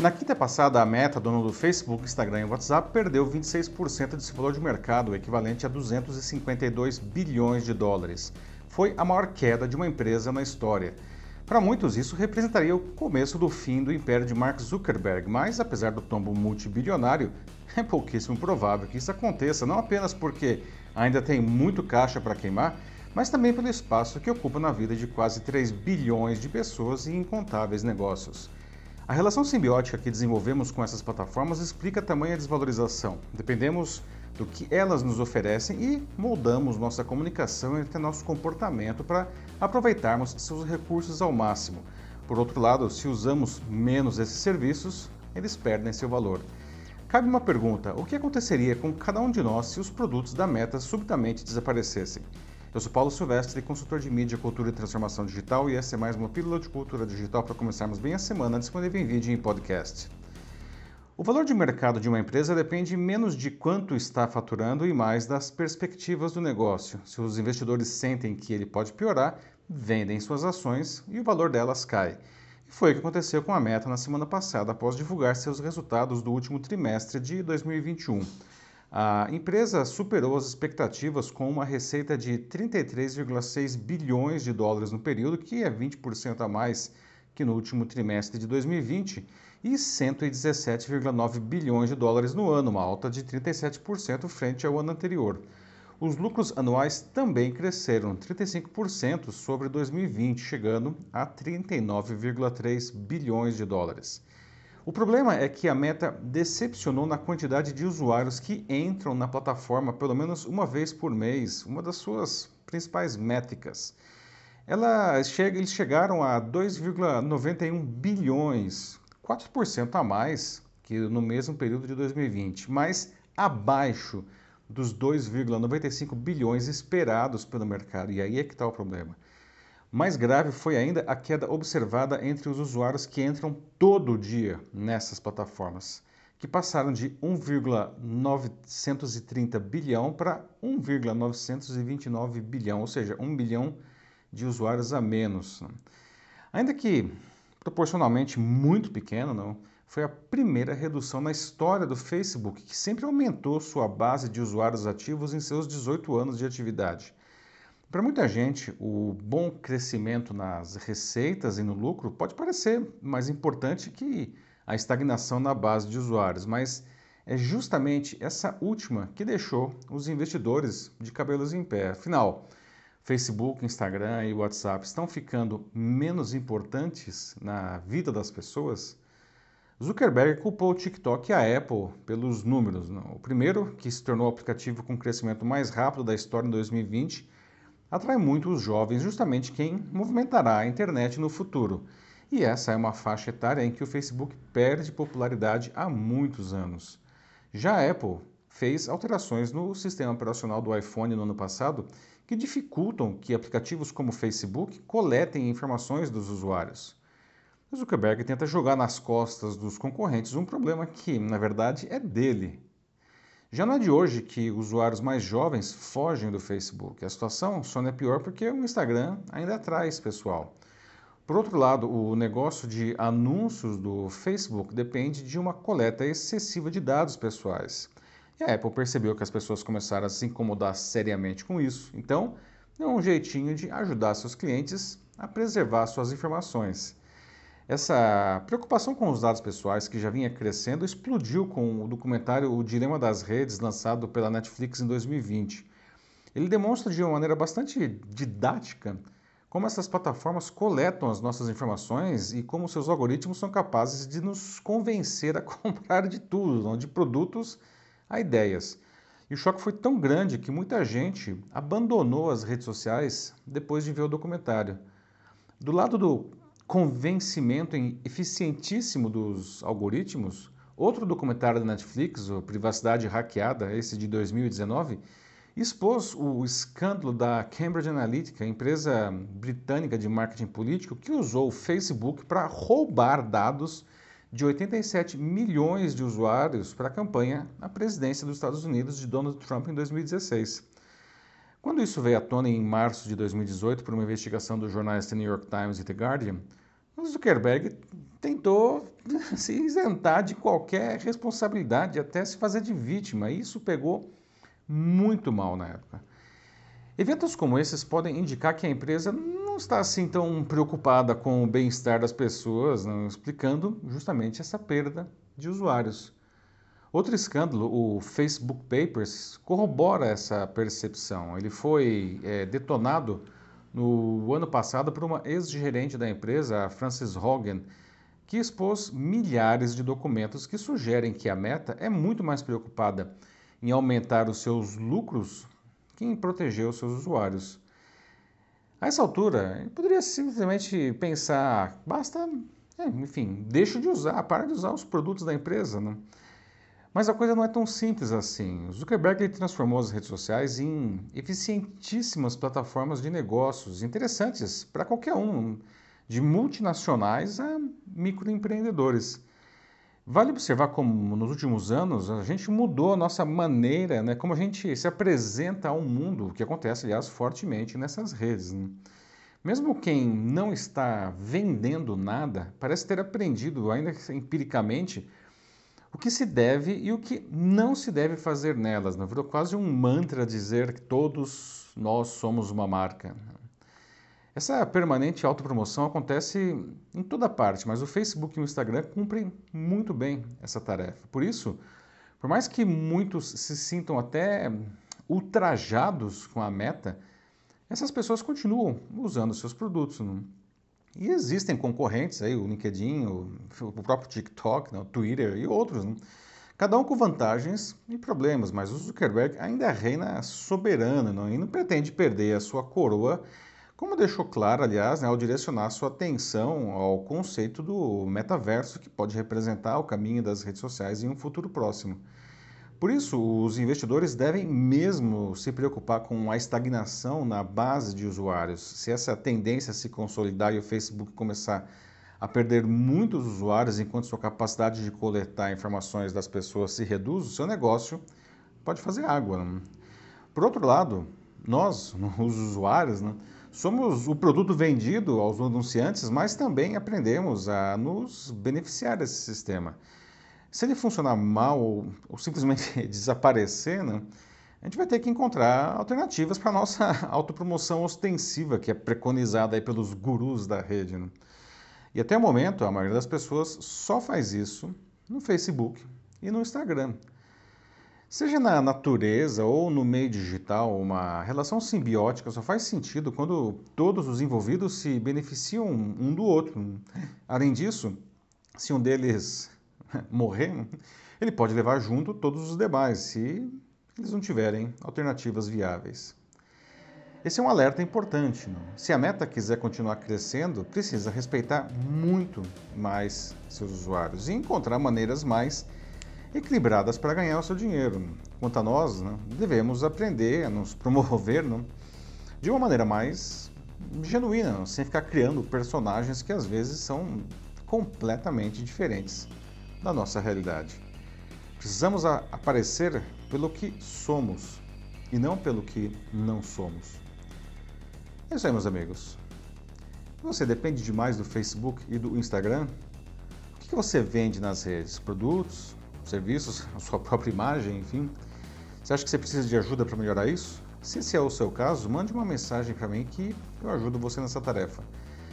Na quinta passada, a Meta, dona do Facebook, Instagram e WhatsApp, perdeu 26% de seu valor de mercado, equivalente a 252 bilhões de dólares. Foi a maior queda de uma empresa na história. Para muitos, isso representaria o começo do fim do império de Mark Zuckerberg, mas apesar do tombo multibilionário, é pouquíssimo provável que isso aconteça, não apenas porque ainda tem muito caixa para queimar, mas também pelo espaço que ocupa na vida de quase 3 bilhões de pessoas e incontáveis negócios. A relação simbiótica que desenvolvemos com essas plataformas explica tamanha desvalorização. Dependemos do que elas nos oferecem e moldamos nossa comunicação e até nosso comportamento para aproveitarmos seus recursos ao máximo. Por outro lado, se usamos menos esses serviços, eles perdem seu valor. Cabe uma pergunta: o que aconteceria com cada um de nós se os produtos da Meta subitamente desaparecessem? Eu sou Paulo Silvestre, consultor de mídia, cultura e transformação digital, e essa é mais uma pílula de cultura digital para começarmos bem a semana, disponível em vídeo e em podcast. O valor de mercado de uma empresa depende menos de quanto está faturando e mais das perspectivas do negócio. Se os investidores sentem que ele pode piorar, vendem suas ações e o valor delas cai. E foi o que aconteceu com a Meta na semana passada, após divulgar seus resultados do último trimestre de 2021. A empresa superou as expectativas com uma receita de 33,6 bilhões de dólares no período, que é 20% a mais que no último trimestre de 2020, e 117,9 bilhões de dólares no ano, uma alta de 37% frente ao ano anterior. Os lucros anuais também cresceram 35% sobre 2020, chegando a 39,3 bilhões de dólares. O problema é que a Meta decepcionou na quantidade de usuários que entram na plataforma pelo menos uma vez por mês, uma das suas principais métricas. Ela chega, eles chegaram a 2,91 bilhões, 4% a mais que no mesmo período de 2020, mas abaixo dos 2,95 bilhões esperados pelo mercado. E aí é que está o problema. Mais grave foi ainda a queda observada entre os usuários que entram todo dia nessas plataformas, que passaram de 1,930 bilhão para 1,929 bilhão, ou seja, 1 bilhão de usuários a menos. Ainda que proporcionalmente muito pequeno, não, foi a primeira redução na história do Facebook, que sempre aumentou sua base de usuários ativos em seus 18 anos de atividade. Para muita gente, o bom crescimento nas receitas e no lucro pode parecer mais importante que a estagnação na base de usuários, mas é justamente essa última que deixou os investidores de cabelos em pé. Afinal, Facebook, Instagram e WhatsApp estão ficando menos importantes na vida das pessoas? Zuckerberg culpou o TikTok e a Apple pelos números. O primeiro, que se tornou o aplicativo com crescimento mais rápido da história em 2020, atrai muito os jovens, justamente quem movimentará a internet no futuro. E essa é uma faixa etária em que o Facebook perde popularidade há muitos anos. Já a Apple fez alterações no sistema operacional do iPhone no ano passado que dificultam que aplicativos como o Facebook coletem informações dos usuários. Zuckerberg tenta jogar nas costas dos concorrentes um problema que, na verdade, é dele. Já não é de hoje que usuários mais jovens fogem do Facebook. A situação só não é pior porque o Instagram ainda traz pessoal. Por outro lado, o negócio de anúncios do Facebook depende de uma coleta excessiva de dados pessoais. E a Apple percebeu que as pessoas começaram a se incomodar seriamente com isso. Então, deu um jeitinho de ajudar seus clientes a preservar suas informações. Essa preocupação com os dados pessoais, que já vinha crescendo, explodiu com o documentário O Dilema das Redes, lançado pela Netflix em 2020. Ele demonstra de uma maneira bastante didática como essas plataformas coletam as nossas informações e como seus algoritmos são capazes de nos convencer a comprar de tudo, de produtos a ideias. E o choque foi tão grande que muita gente abandonou as redes sociais depois de ver o documentário. Do lado do convencimento eficientíssimo dos algoritmos, outro documentário da Netflix, o Privacidade Hackeada, esse de 2019, expôs o escândalo da Cambridge Analytica, empresa britânica de marketing político que usou o Facebook para roubar dados de 87 milhões de usuários para a campanha à presidência dos Estados Unidos de Donald Trump em 2016. Quando isso veio à tona em março de 2018 por uma investigação dos jornais The New York Times e The Guardian, o Zuckerberg tentou se isentar de qualquer responsabilidade, até se fazer de vítima. E isso pegou muito mal na época. Eventos como esses podem indicar que a empresa não está assim tão preocupada com o bem-estar das pessoas, não, explicando justamente essa perda de usuários. Outro escândalo, o Facebook Papers, corrobora essa percepção. Ele foi é, detonado no ano passado por uma ex-gerente da empresa, Frances Hogan, que expôs milhares de documentos que sugerem que a Meta é muito mais preocupada em aumentar os seus lucros que em proteger os seus usuários. A essa altura, poderia simplesmente pensar, basta, é, enfim, deixe de usar, para de usar os produtos da empresa. Né? Mas a coisa não é tão simples assim. O Zuckerberg transformou as redes sociais em eficientíssimas plataformas de negócios interessantes para qualquer um, de multinacionais a microempreendedores. Vale observar como nos últimos anos a gente mudou a nossa maneira, né, como a gente se apresenta ao mundo, o que acontece, aliás, fortemente nessas redes. Né? Mesmo quem não está vendendo nada, parece ter aprendido, ainda empiricamente, o que se deve e o que não se deve fazer nelas. Né? Virou quase um mantra dizer que todos nós somos uma marca. Essa permanente autopromoção acontece em toda parte, mas o Facebook e o Instagram cumprem muito bem essa tarefa. Por isso, por mais que muitos se sintam até ultrajados com a meta, essas pessoas continuam usando seus produtos. Não? E existem concorrentes aí, o LinkedIn, o, o próprio TikTok, né, o Twitter e outros, né? cada um com vantagens e problemas, mas o Zuckerberg ainda reina soberano não? e não pretende perder a sua coroa, como deixou claro, aliás, né, ao direcionar sua atenção ao conceito do metaverso, que pode representar o caminho das redes sociais em um futuro próximo. Por isso, os investidores devem mesmo se preocupar com a estagnação na base de usuários. Se essa tendência se consolidar e o Facebook começar a perder muitos usuários enquanto sua capacidade de coletar informações das pessoas se reduz, o seu negócio pode fazer água. Né? Por outro lado, nós, os usuários, né, somos o produto vendido aos anunciantes, mas também aprendemos a nos beneficiar desse sistema. Se ele funcionar mal ou, ou simplesmente desaparecer, né, a gente vai ter que encontrar alternativas para a nossa autopromoção ostensiva, que é preconizada aí pelos gurus da rede. Né? E até o momento, a maioria das pessoas só faz isso no Facebook e no Instagram. Seja na natureza ou no meio digital, uma relação simbiótica só faz sentido quando todos os envolvidos se beneficiam um do outro. Além disso, se um deles morrer, ele pode levar junto todos os demais, se eles não tiverem alternativas viáveis. Esse é um alerta importante. Não? Se a meta quiser continuar crescendo, precisa respeitar muito mais seus usuários e encontrar maneiras mais equilibradas para ganhar o seu dinheiro. Quanto a nós, né, devemos aprender a nos promover não? de uma maneira mais genuína, não? sem ficar criando personagens que às vezes são completamente diferentes da nossa realidade. Precisamos aparecer pelo que somos e não pelo que não somos. É isso aí, meus amigos. Você depende demais do Facebook e do Instagram? O que você vende nas redes? Produtos, serviços, a sua própria imagem, enfim? Você acha que você precisa de ajuda para melhorar isso? Se esse é o seu caso, mande uma mensagem para mim que eu ajudo você nessa tarefa.